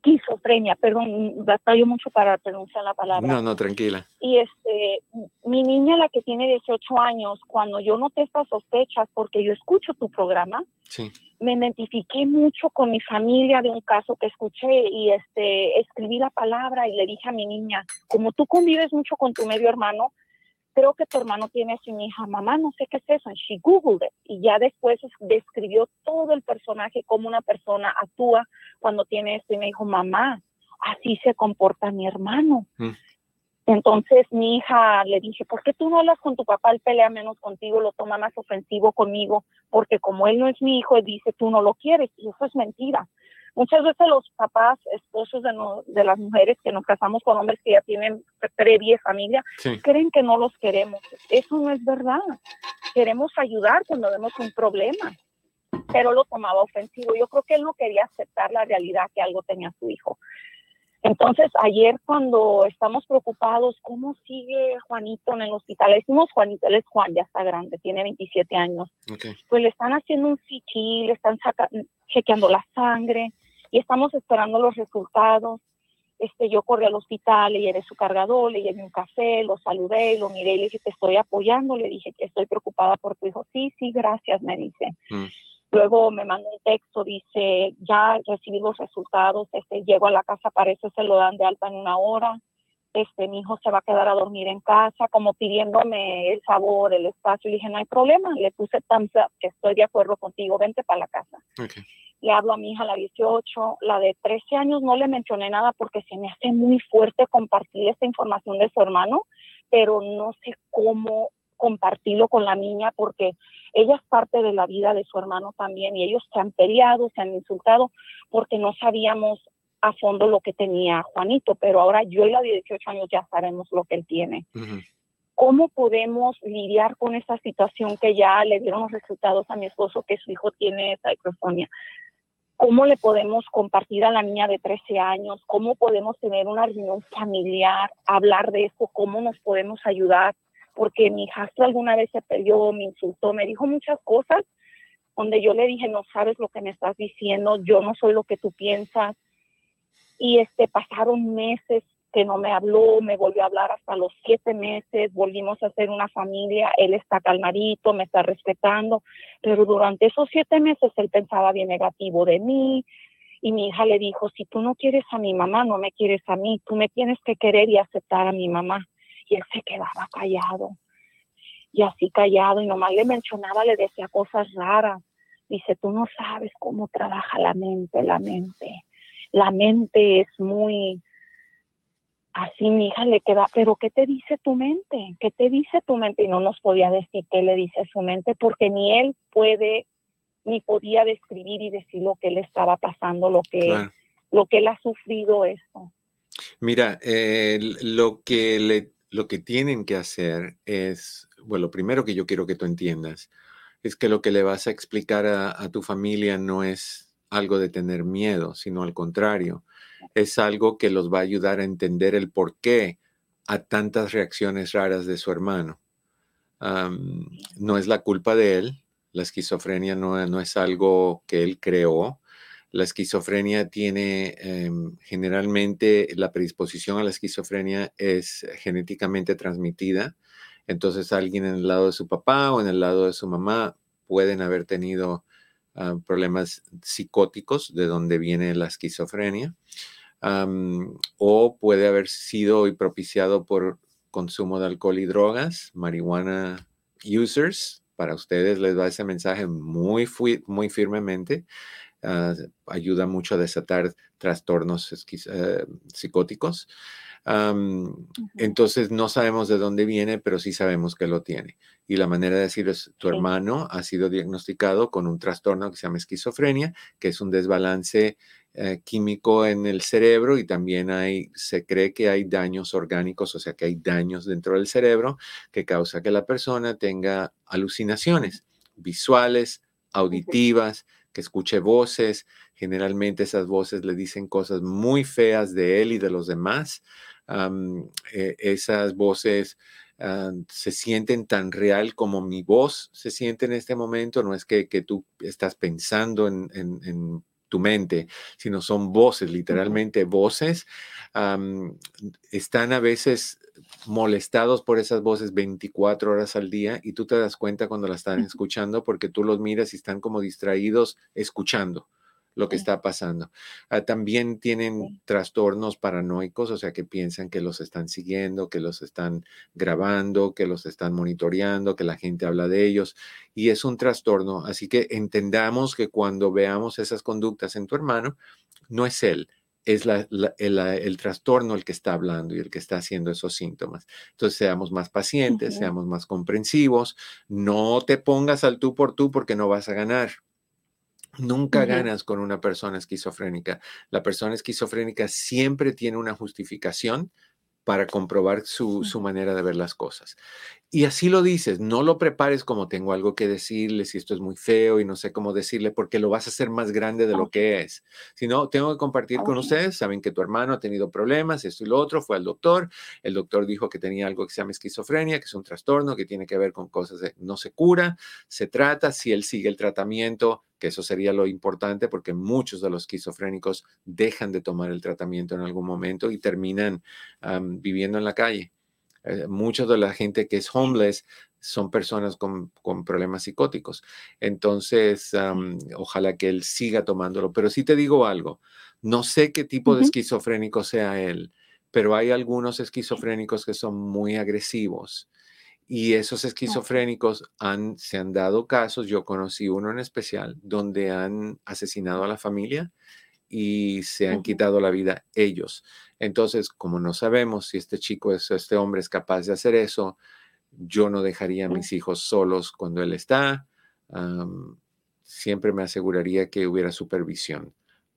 esquizofrenia, perdón, batallo mucho para pronunciar la palabra. No, no, tranquila. Y este, mi niña, la que tiene 18 años, cuando yo noté estas sospechas, porque yo escucho tu programa, me identifiqué mucho con mi familia de un caso que escuché y este, escribí la palabra y le dije a mi niña, como tú convives mucho con tu medio hermano, creo que tu hermano tiene a mi hija, mamá, no sé qué es eso, y she googled it, y ya después describió todo el personaje, cómo una persona actúa cuando tiene esto, y me dijo, mamá, así se comporta mi hermano. Mm. Entonces mi hija le dije, ¿por qué tú no hablas con tu papá? Él pelea menos contigo, lo toma más ofensivo conmigo, porque como él no es mi hijo, él dice, tú no lo quieres, y eso es mentira. Muchas veces los papás, esposos de, las mujeres que nos casamos con hombres que ya tienen previa familia, creen que no los queremos. Eso no es verdad. Queremos ayudar cuando vemos un problema, pero lo tomaba ofensivo. Yo creo que él no quería aceptar la realidad que algo tenía su hijo. Entonces, ayer cuando estamos preocupados, ¿cómo sigue Juanito en el hospital? Le decimos Juanito, él es Juan, ya está grande, tiene 27 años. Pues le están haciendo un CT, le están chequeando la sangre, y estamos esperando los resultados. Este, yo corrí al hospital, le llevé su cargador, le llevé un café, lo saludé, lo miré y le dije, te estoy apoyando, le dije que estoy preocupada por tu hijo. Sí, sí, gracias, me dice. Mm. Luego me mandó un texto, dice, ya recibí los resultados, este, llego a la casa, parece se lo dan de alta en una hora, este, mi hijo se va a quedar a dormir en casa, como pidiéndome el favor, el espacio. Le dije, no hay problema, le puse thumbs up, que estoy de acuerdo contigo, vente para la casa. Okay le hablo a mi hija, la 18, la de 13 años, no le mencioné nada porque se me hace muy fuerte compartir esta información de su hermano, pero no sé cómo compartirlo con la niña porque ella es parte de la vida de su hermano también y ellos se han peleado, se han insultado porque no sabíamos a fondo lo que tenía Juanito, pero ahora yo y la de 18 años ya sabemos lo que él tiene. ¿Cómo podemos lidiar con esta situación que ya le dieron los resultados a mi esposo que su hijo tiene microfonía? cómo le podemos compartir a la niña de 13 años, cómo podemos tener una reunión familiar, hablar de eso, cómo nos podemos ayudar, porque mi hijastro alguna vez se perdió, me insultó, me dijo muchas cosas, donde yo le dije, no sabes lo que me estás diciendo, yo no soy lo que tú piensas. Y este, pasaron meses que no me habló, me volvió a hablar hasta los siete meses, volvimos a ser una familia, él está calmadito, me está respetando, pero durante esos siete meses él pensaba bien negativo de mí Y mi hija le dijo, si tú no quieres a mi mamá, no me quieres a mí, tú me tienes que querer y aceptar a mi mamá. Y él se quedaba callado. Y así callado, y nomás le mencionaba, le decía cosas raras. Dice, tú no sabes cómo trabaja la mente, la mente. La mente es muy, así mi hija le queda, pero ¿qué te dice tu mente? ¿Qué te dice tu mente? Y no nos podía decir qué le dice su mente porque ni él puede, ni podía describir y decir lo que le estaba pasando, lo que, lo que él ha sufrido esto. Mira, eh, lo, que le, lo que tienen que hacer es, bueno, lo primero que yo quiero que tú entiendas es que lo que le vas a explicar a tu familia no es algo de tener miedo, sino al contrario es algo que los va a ayudar a entender el por qué a tantas reacciones raras de su hermano. no es la culpa de él, la esquizofrenia no, no, es algo que él creó. La esquizofrenia tiene em, generalmente la predisposición a la esquizofrenia es genéticamente transmitida. Entonces alguien en el lado de su papá o en el lado de su mamá pueden haber tenido ah, problemas psicóticos de donde viene la esquizofrenia o puede haber sido y propiciado por consumo de alcohol y drogas, marihuana users. Para ustedes les va ese mensaje muy, muy firmemente. Ah, ayuda mucho a desatar trastornos eh, psicóticos. Entonces no sabemos de dónde viene, pero sí sabemos que lo tiene. Y la manera de decir es, tu hermano ha sido diagnosticado con un trastorno que se llama esquizofrenia, que es un desbalance eh, químico en el cerebro y también hay, se cree que hay daños orgánicos, o sea que hay daños dentro del cerebro que causa que la persona tenga alucinaciones visuales, auditivas, que escuche voces. Generalmente esas voces le dicen cosas muy feas de él y de los demás. Eh, esas voces ah, se sienten tan real como mi voz se siente en este momento. No es que, tú estás pensando en, en tu mente, sino son voces, literalmente voces. están a veces molestados por esas voces 24 horas al día y tú te das cuenta cuando la están escuchando porque tú los miras y están como distraídos escuchando lo que está pasando. Ah, también tienen trastornos paranoicos, o sea, que piensan que los están siguiendo, que los están grabando, que los están monitoreando, que la gente habla de ellos. Y es un trastorno. Así que entendamos que cuando veamos esas conductas en tu hermano, no es él, es el, trastorno el que está hablando y el que está haciendo esos síntomas. Entonces, seamos más pacientes, seamos más comprensivos, no te pongas al tú por tú porque no vas a ganar. Nunca ganas con una persona esquizofrénica. La persona esquizofrénica siempre tiene una justificación para comprobar su, su, manera de ver las cosas. Y así lo dices, no lo prepares como tengo algo que decirle, si esto es muy feo y no sé cómo decirle, porque lo vas a hacer más grande de lo que es. Si no, tengo que compartir con ustedes, saben que tu hermano ha tenido problemas, esto y lo otro, fue al doctor, el doctor dijo que tenía algo que se llama esquizofrenia, que es un trastorno que tiene que ver con cosas de no se cura, se trata, si él sigue el tratamiento, que eso sería lo importante porque muchos de los esquizofrénicos dejan de tomar el tratamiento en algún momento y terminan viviendo en la calle. Eh, mucha de la gente que es homeless son personas con, problemas psicóticos. Entonces, ojalá que él siga tomándolo. Pero sí te digo algo, no sé qué tipo de esquizofrénico sea él, pero hay algunos esquizofrénicos que son muy agresivos y esos esquizofrénicos han, se han dado casos, yo conocí uno en especial, donde han asesinado a la familia y se han quitado la vida ellos. Entonces, como no sabemos si este chico, es, este hombre es capaz de hacer eso, yo no dejaría a mis hijos solos cuando él está. siempre me aseguraría que hubiera supervisión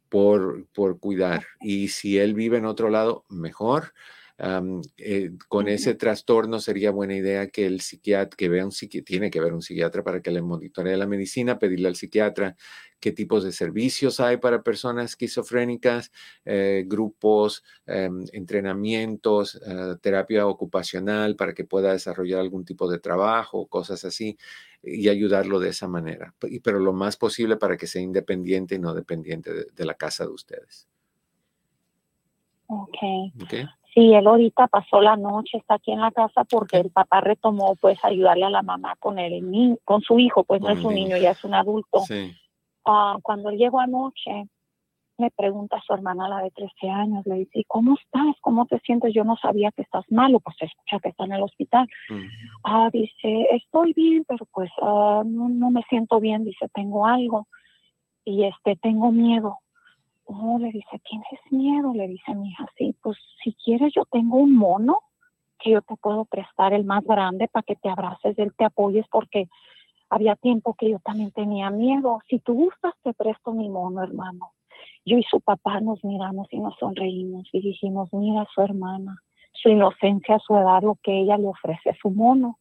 por, por cuidar. Y si él vive en otro lado, mejor. Eh, con ese trastorno sería buena idea que el psiquiatra, que vea un psiquiatra, tiene que ver un psiquiatra para que le monitoree la medicina, pedirle al psiquiatra qué tipos de servicios hay para personas esquizofrénicas, eh, grupos, em, entrenamientos, eh, terapia ocupacional para que pueda desarrollar algún tipo de trabajo, cosas así, y ayudarlo de esa manera. Pero lo más posible para que sea independiente y no dependiente de, de la casa de ustedes. Ok. okay. Sí, él ahorita pasó la noche, está aquí en la casa porque el papá retomó pues ayudarle a la mamá con el con su hijo, pues no es un niño, ya es un adulto. Ah, cuando él llegó anoche, me pregunta su hermana, la de 13 años, le dice, ¿y cómo estás? ¿Cómo te sientes? Yo no sabía que estás malo, pues escucha que está en el hospital. Ah, dice, estoy bien, pero pues ah, no, no, me siento bien, dice, tengo algo y este, tengo miedo. Oh, le dice, ¿tienes miedo? Le dice mi hija, sí, pues si quieres yo tengo un mono que yo te puedo prestar el más grande para que te abraces, él te apoyes porque había tiempo que yo también tenía miedo. Si tú gustas, te presto mi mono, hermano. Yo y su papá nos miramos y nos sonreímos y dijimos, mira a su hermana, su inocencia, su edad, lo que ella le ofrece a su mono.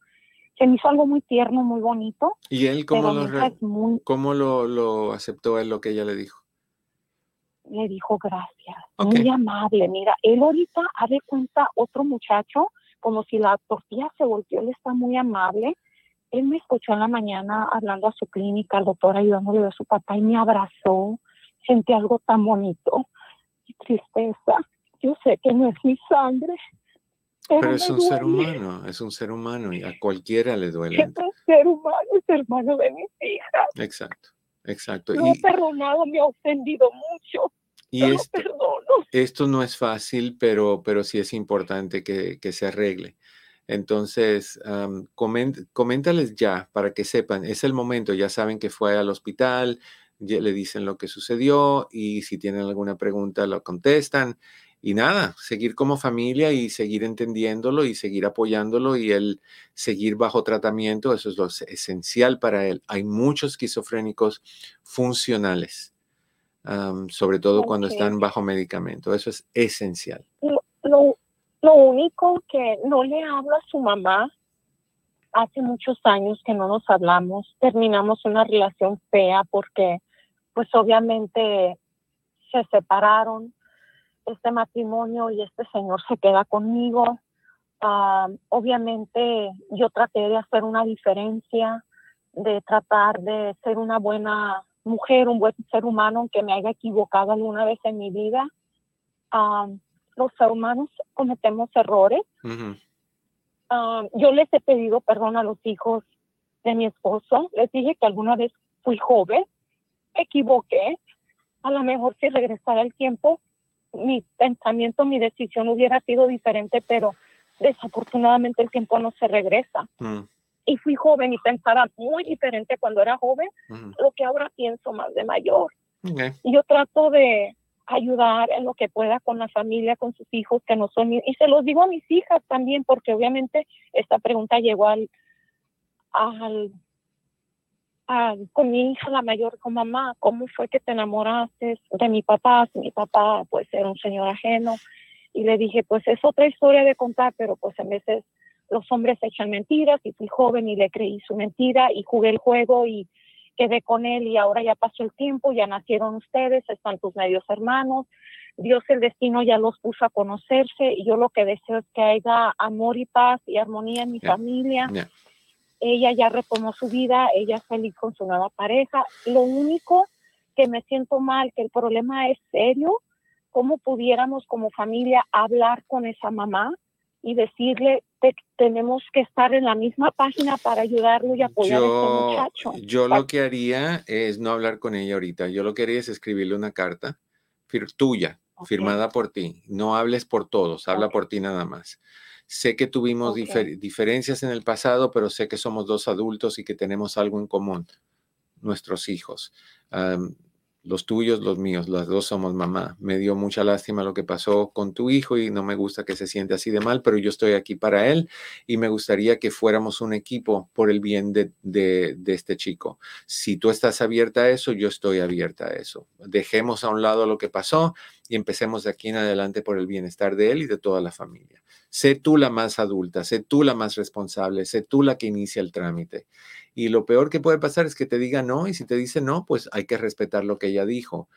Se me hizo algo muy tierno, muy bonito. ¿Y él cómo, lo, ¿cómo lo, aceptó él lo que ella le dijo? Le dijo gracias, muy amable. Mira, él ahorita ha de cuenta otro muchacho, como si la tortilla se volteó, él está muy amable él me escuchó en la mañana hablando a su clínica, al doctor ayudándole a su papá y me abrazó. Sentí algo tan bonito y tristeza. Yo sé que no es mi sangre. Pero, es un ser humano, es un ser humano y a cualquiera le duele. Es un ser humano, es hermano de mis hijas. Exacto, exacto. No he perdonado, me ha ofendido mucho. Y esto, esto, no es fácil, pero, pero sí es importante que, que se arregle. Entonces, coméntales ya para que sepan, es el momento, ya saben que fue al hospital, ya le dicen lo que sucedió y si tienen alguna pregunta lo contestan. Y nada, seguir como familia y seguir entendiéndolo y seguir apoyándolo y él seguir bajo tratamiento, eso es lo esencial para él. Hay muchos esquizofrénicos funcionales, sobre todo cuando están bajo medicamento, eso es esencial. Lo único que no le hablo a su mamá, hace muchos años que no nos hablamos, terminamos una relación fea porque pues obviamente se separaron este matrimonio y este señor se queda conmigo. Ah, obviamente yo traté de hacer una diferencia, de tratar de ser una buena mujer, un buen ser humano, aunque me haya equivocado alguna vez en mi vida. Ah, los humanos cometemos errores. Ah, yo les he pedido perdón a los hijos de mi esposo. Les dije que alguna vez fui joven, me equivoqué. A lo mejor si regresara el tiempo, mi pensamiento, mi decisión hubiera sido diferente, pero desafortunadamente el tiempo no se regresa. Mm. Y fui joven y pensaba muy diferente cuando era joven, lo que ahora pienso más de mayor. Y yo trato de, ayudar en lo que pueda con la familia, con sus hijos que no son, y se los digo a mis hijas también, porque obviamente esta pregunta llegó al, al, con mi hija la mayor, con mamá, ¿cómo fue que te enamoraste de mi papá? Si mi papá pues era un señor ajeno. Y le dije, pues es otra historia de contar, pero pues a veces los hombres echan mentiras y fui joven y le creí su mentira y jugué el juego y quedé con él y ahora ya pasó el tiempo, ya nacieron ustedes, están tus medios hermanos, Dios el destino ya los puso a conocerse y yo lo que deseo es que haya amor y paz y armonía en mi familia. Ella ya retomó su vida, ella es feliz con su nueva pareja. Lo único que me siento mal, que el problema es serio, cómo pudiéramos como familia hablar con esa mamá y decirle que tenemos que estar en la misma página para ayudarlo y apoyar a este muchacho. Yo lo que haría es no hablar con ella ahorita. Yo lo que haría es escribirle una carta tuya, firmada por ti. No hables por todos, habla por ti nada más. Sé que tuvimos diferencias en el pasado, pero sé que somos dos adultos y que tenemos algo en común, nuestros hijos los tuyos, los míos, las dos somos mamá. Me dio mucha lástima lo que pasó con tu hijo y no me gusta que se siente así de mal, pero yo estoy aquí para él y me gustaría que fuéramos un equipo por el bien de, de, este chico. Si tú estás abierta a eso, yo estoy abierta a eso. Dejemos a un lado lo que pasó y empecemos de aquí en adelante por el bienestar de él y de toda la familia. Sé tú la más adulta, sé tú la más responsable, sé tú la que inicia el trámite. Y lo peor que puede pasar es que te diga no, y si te dice no, pues hay que respetar lo que ella dijo.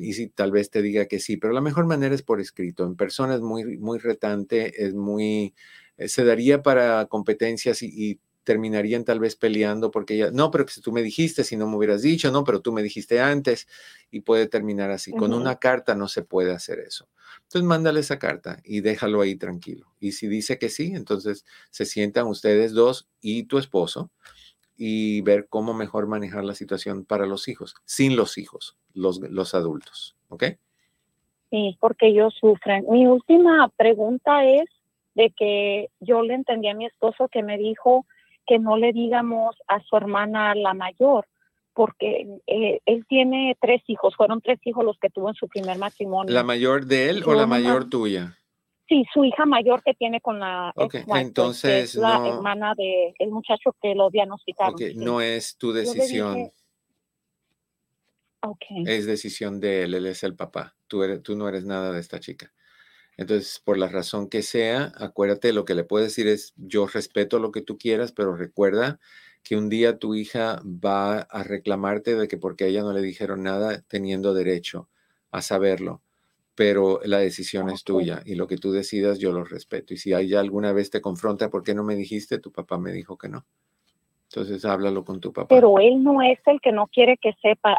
y si tal vez te diga que sí, pero la mejor manera es por escrito. En persona es muy, muy retante, es muy, eh, se daría para competencias y terminarían tal vez peleando porque ya, no, pero si tú me dijiste, si no me hubieras dicho, no, pero tú me dijiste antes y puede terminar así. Con una carta no se puede hacer eso. Entonces mándale esa carta y déjalo ahí tranquilo. Y si dice que sí, entonces se sientan ustedes dos y tu esposo y ver cómo mejor manejar la situación para los hijos, sin los hijos, los, los adultos. ¿ok? Sí, porque ellos sufren. Mi última pregunta es de que yo le entendí a mi esposo que me dijo que no le digamos a su hermana la mayor, porque eh, él tiene tres hijos, fueron tres hijos los que tuvo en su primer matrimonio. ¿La mayor de él o la mayor tuya? Sí, su hija mayor que tiene con la okay, entonces la hermana de el muchacho que lo diagnosticaron. Okay, no es tu decisión. Okay. Es decisión de él, él es el papá. Tú, eres, tú no eres nada de esta chica. Entonces, por la razón que sea, acuérdate, lo que le puedo decir es, yo respeto lo que tú quieras, pero recuerda que un día tu hija va a reclamarte de que porque a ella no le dijeron nada, teniendo derecho a saberlo pero la decisión es tuya y lo que tú decidas yo lo respeto. Y si ella alguna vez te confronta, ¿por qué no me dijiste? Tu papá me dijo que no. Entonces háblalo con tu papá. Pero él no es el que no quiere que sepa,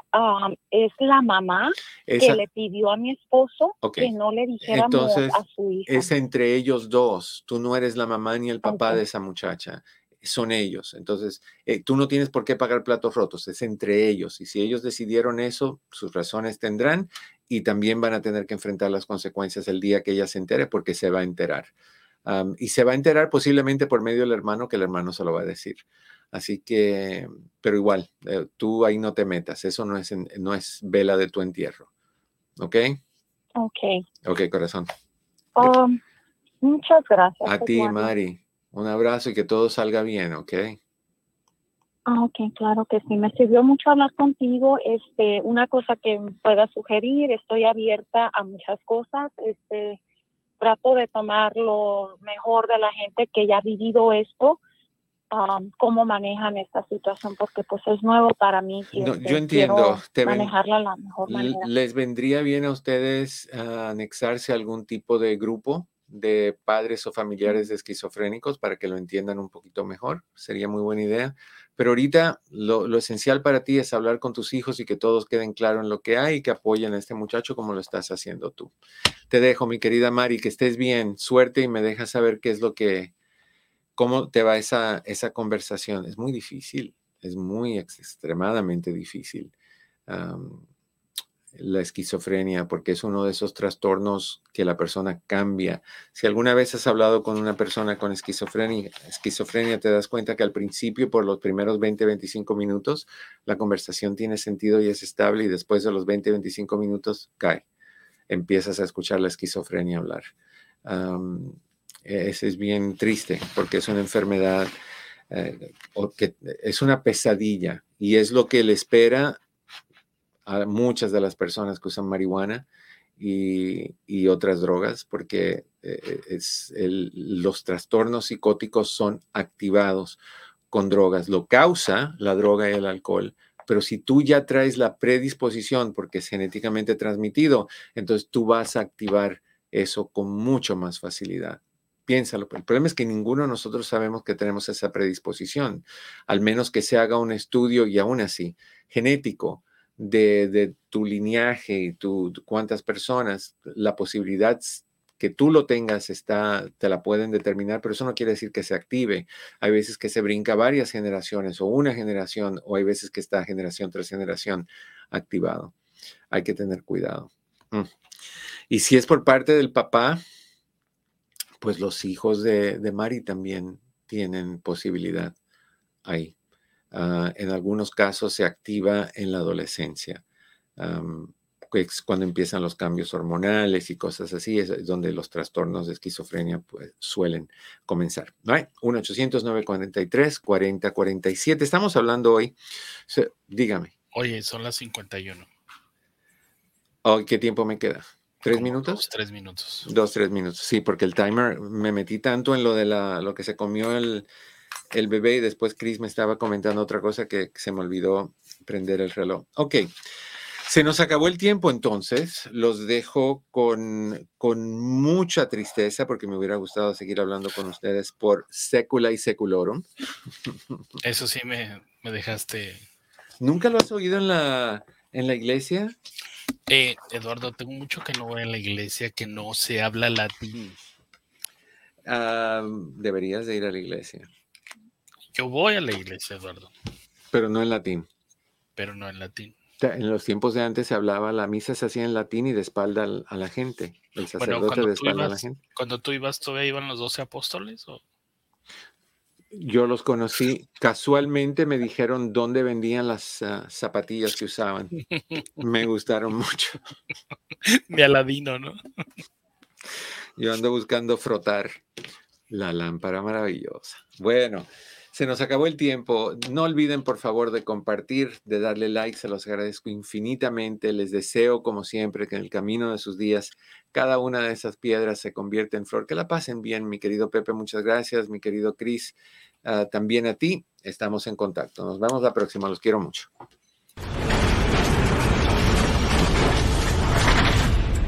es la mamá que le pidió a mi esposo que no le dijéramos a su hija. Es entre ellos dos. Tú no eres la mamá ni el papá de esa muchacha son ellos. Entonces, eh, tú no tienes por qué pagar platos rotos, es entre ellos. Y si ellos decidieron eso, sus razones tendrán y también van a tener que enfrentar las consecuencias el día que ella se entere porque se va a enterar. y se va a enterar posiblemente por medio del hermano, que el hermano se lo va a decir. Así que, pero igual, eh, tú ahí no te metas, eso no es, no es vela de tu entierro. ¿Ok? Ok. Ok, corazón. Um, muchas gracias. A ti, Mari. Un abrazo y que todo salga bien, ¿ok? Ah, ok, claro que sí. Me sirvió mucho hablar contigo. Este, una cosa que pueda sugerir, estoy abierta a muchas cosas. Este, trato de tomar lo mejor de la gente que ya ha vivido esto, um, cómo manejan esta situación, porque pues es nuevo para mí. yo este, entiendo. manejarla la mejor manera. ¿Les vendría bien a ustedes anexarse a algún tipo de grupo? De padres o familiares de esquizofrénicos para que lo entiendan un poquito mejor. Sería muy buena idea. Pero ahorita lo, esencial para ti es hablar con tus hijos y que todos queden claros en lo que hay y que apoyen a este muchacho como lo estás haciendo tú. Te dejo, mi querida Mari, que estés bien, suerte y me dejas saber qué es lo que, cómo te va esa, esa conversación. Es muy difícil, es muy extremadamente difícil la esquizofrenia, porque es uno de esos trastornos que la persona cambia. Si alguna vez has hablado con una persona con esquizofrenia, esquizofrenia, te das cuenta que al principio, por los primeros 20, 25 minutos, la conversación tiene sentido y es estable y después de los 20, 25 minutos cae. Empiezas a escuchar la esquizofrenia hablar. ese es bien triste porque es una enfermedad eh, que es una pesadilla y es lo que le espera a muchas de las personas que usan marihuana y, otras drogas, porque eh, es los trastornos psicóticos son activados con drogas. Lo causa la droga y el alcohol, pero si tú ya traes la predisposición, porque es genéticamente transmitido, entonces tú vas a activar eso con mucho más facilidad. Piénsalo. El problema es que ninguno de nosotros sabemos que tenemos esa predisposición, al menos que se haga un estudio y aún así, genético, de, tu lineaje y tu, cuántas personas, la posibilidad que tú lo tengas está, te la pueden determinar, pero eso no quiere decir que se active. Hay veces que se brinca varias generaciones o una generación, o hay veces que está generación tras generación activado. Hay que tener cuidado. Mm. Y si es por parte del papá, pues los hijos de, de Mari también tienen posibilidad ahí. Ah, en algunos casos se activa en la adolescencia, es cuando empiezan los cambios hormonales y cosas así, es donde los trastornos de esquizofrenia pues, suelen comenzar. ¿No 1-800-943-4047. Estamos hablando hoy, dígame. Oye, son las 51. ¿Qué tiempo me queda? ¿Tres minutos? Dos, tres minutos. Dos, tres minutos. Sí, porque el timer, me metí tanto en lo de la, lo que se comió el, el bebé y después Chris me estaba comentando otra cosa que se me olvidó prender el reloj. Ok, se nos acabó el tiempo entonces, los dejo con, con mucha tristeza porque me hubiera gustado seguir hablando con ustedes por Secula y Seculorum. Eso sí me, dejaste. ¿Nunca lo has oído en la, en la iglesia? Eh, Eduardo, tengo mucho que no voy en la iglesia que no se habla latín. Ah, deberías de ir a la iglesia. Yo voy a la iglesia, Eduardo. Pero no en latín. Pero no en latín. En los tiempos de antes se hablaba, la misa se hacía en latín y de espalda a la gente. El sacerdote de espalda a la gente. Cuando tú ibas, ¿todavía iban los doce apóstoles? Yo los conocí. Casualmente me dijeron dónde vendían las ah, zapatillas que usaban. me gustaron mucho. De Aladino, ¿no? Yo ando buscando frotar la lámpara maravillosa. Bueno, se nos acabó el tiempo. No olviden, por favor, de compartir, de darle like. Se los agradezco infinitamente. Les deseo, como siempre, que en el camino de sus días cada una de esas piedras se convierta en flor. Que la pasen bien, mi querido Pepe. Muchas gracias, mi querido Cris. Ah, también a ti. Estamos en contacto. Nos vemos la próxima. Los quiero mucho.